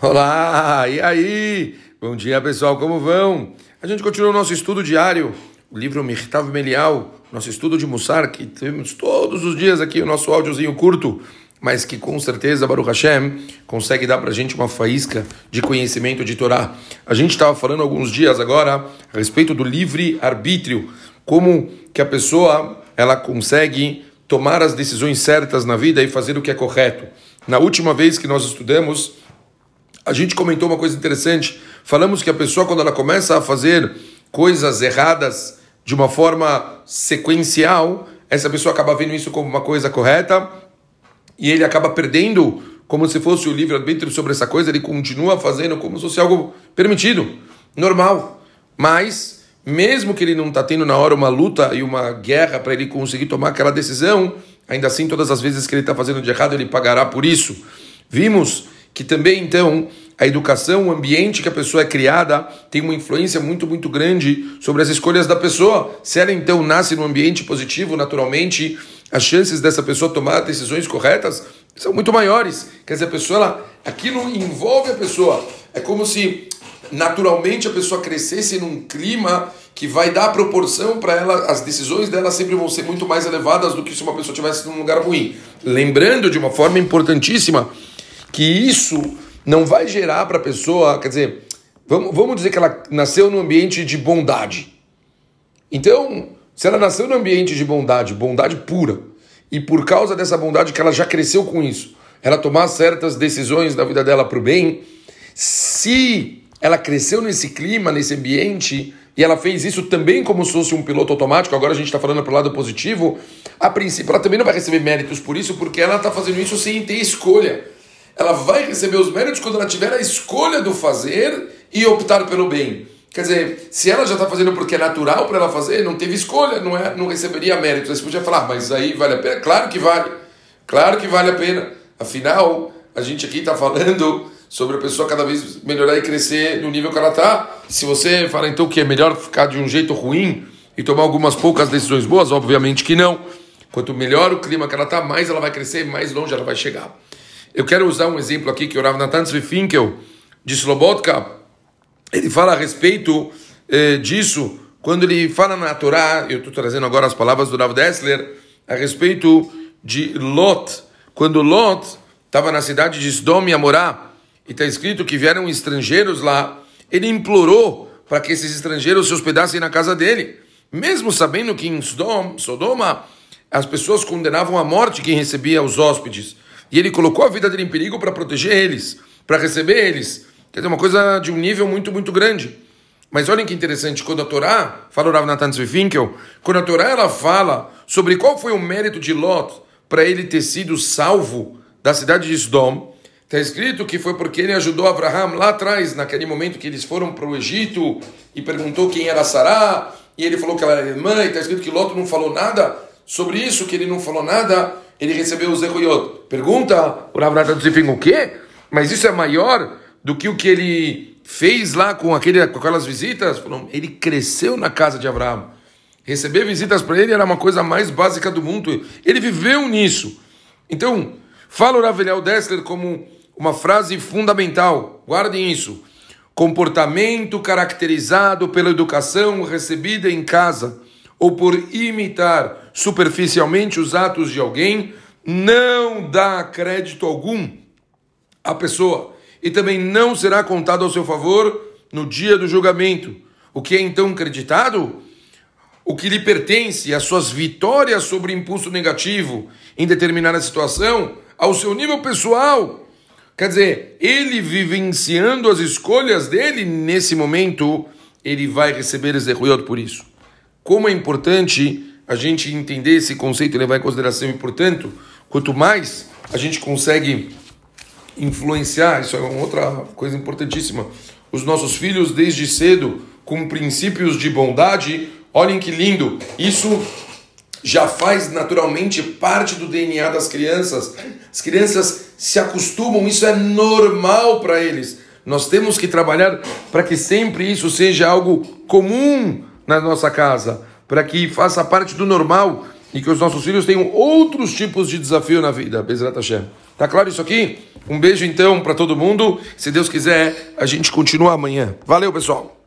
Olá, e aí? Bom dia pessoal, como vão? A gente continua o nosso estudo diário, o livro Mirtav Melial, nosso estudo de Mussar, que temos todos os dias aqui o nosso áudiozinho curto, mas que com certeza Baruch Hashem consegue dar para a gente uma faísca de conhecimento de Torá. A gente estava falando alguns dias agora a respeito do livre arbítrio, como que a pessoa ela consegue tomar as decisões certas na vida e fazer o que é correto. Na última vez que nós estudamos a gente comentou uma coisa interessante. Falamos que a pessoa, quando ela começa a fazer coisas erradas de uma forma sequencial, essa pessoa acaba vendo isso como uma coisa correta e ele acaba perdendo como se fosse o livre-arbítrio sobre essa coisa, ele continua fazendo como se fosse algo permitido, normal. Mas, mesmo que ele não está tendo na hora uma luta e uma guerra para ele conseguir tomar aquela decisão, ainda assim, todas as vezes que ele está fazendo de errado, ele pagará por isso. Vimos que também, então, a educação, o ambiente que a pessoa é criada tem uma influência muito, muito grande sobre as escolhas da pessoa. Se ela, então, nasce num ambiente positivo, naturalmente, as chances dessa pessoa tomar decisões corretas são muito maiores. Quer dizer, a pessoa, ela, aquilo envolve a pessoa. É como se naturalmente a pessoa crescesse num clima que vai dar proporção para ela, as decisões dela sempre vão ser muito mais elevadas do que se uma pessoa estivesse num lugar ruim. Lembrando de uma forma importantíssima que isso não vai gerar para a pessoa, quer dizer, vamos, vamos dizer que ela nasceu num ambiente de bondade. Então, se ela nasceu num ambiente de bondade, bondade pura, e por causa dessa bondade que ela já cresceu com isso, ela tomar certas decisões na vida dela para o bem, se ela cresceu nesse clima, nesse ambiente, e ela fez isso também como se fosse um piloto automático, agora a gente está falando para o lado positivo, a princípio ela também não vai receber méritos por isso, porque ela está fazendo isso sem ter escolha ela vai receber os méritos quando ela tiver a escolha do fazer e optar pelo bem. Quer dizer, se ela já está fazendo porque é natural para ela fazer, não teve escolha, não, é, não receberia méritos. Você podia falar, ah, mas aí vale a pena? Claro que vale. Claro que vale a pena. Afinal, a gente aqui está falando sobre a pessoa cada vez melhorar e crescer no nível que ela está. Se você fala então que é melhor ficar de um jeito ruim e tomar algumas poucas decisões boas, obviamente que não. Quanto melhor o clima que ela está, mais ela vai crescer, mais longe ela vai chegar. Eu quero usar um exemplo aqui que o Rav Natan Finkel, de Slobotka, ele fala a respeito eh, disso, quando ele fala na Torá, eu estou trazendo agora as palavras do Rav Dessler, a respeito de Lot. Quando Lot estava na cidade de Sdom e Amorá, e está escrito que vieram estrangeiros lá, ele implorou para que esses estrangeiros se hospedassem na casa dele, mesmo sabendo que em Sodom, Sodoma as pessoas condenavam à morte quem recebia os hóspedes. E ele colocou a vida dele em perigo para proteger eles, para receber eles. Quer dizer, uma coisa de um nível muito, muito grande. Mas olhem que interessante, quando a Torá, fala o Rav Natan Finkel, quando a Torá ela fala sobre qual foi o mérito de Lot para ele ter sido salvo da cidade de Sodom, está escrito que foi porque ele ajudou Abraham lá atrás, naquele momento que eles foram para o Egito e perguntou quem era Sará, e ele falou que ela era irmã, e está escrito que Lot não falou nada sobre isso, que ele não falou nada ele recebeu o Zehuyot. Pergunta o Rav Natan o quê? Mas isso é maior do que o que ele fez lá com, aquele, com aquelas visitas? Ele cresceu na casa de Abraão. Receber visitas para ele era uma coisa mais básica do mundo. Ele viveu nisso. Então, fala o Rav Dessler como uma frase fundamental. Guardem isso. Comportamento caracterizado pela educação recebida em casa ou por imitar superficialmente os atos de alguém, não dá crédito algum à pessoa e também não será contado ao seu favor no dia do julgamento. O que é então creditado? O que lhe pertence, as suas vitórias sobre impulso negativo em determinada situação, ao seu nível pessoal. Quer dizer, ele vivenciando as escolhas dele nesse momento, ele vai receber Ezeruyot por isso como é importante a gente entender esse conceito e levar em consideração. E, portanto, quanto mais a gente consegue influenciar, isso é uma outra coisa importantíssima, os nossos filhos desde cedo com princípios de bondade, olhem que lindo, isso já faz naturalmente parte do DNA das crianças. As crianças se acostumam, isso é normal para eles. Nós temos que trabalhar para que sempre isso seja algo comum na nossa casa, para que faça parte do normal e que os nossos filhos tenham outros tipos de desafio na vida. Bezerra Hashem. Tá claro isso aqui? Um beijo então para todo mundo. Se Deus quiser, a gente continua amanhã. Valeu, pessoal.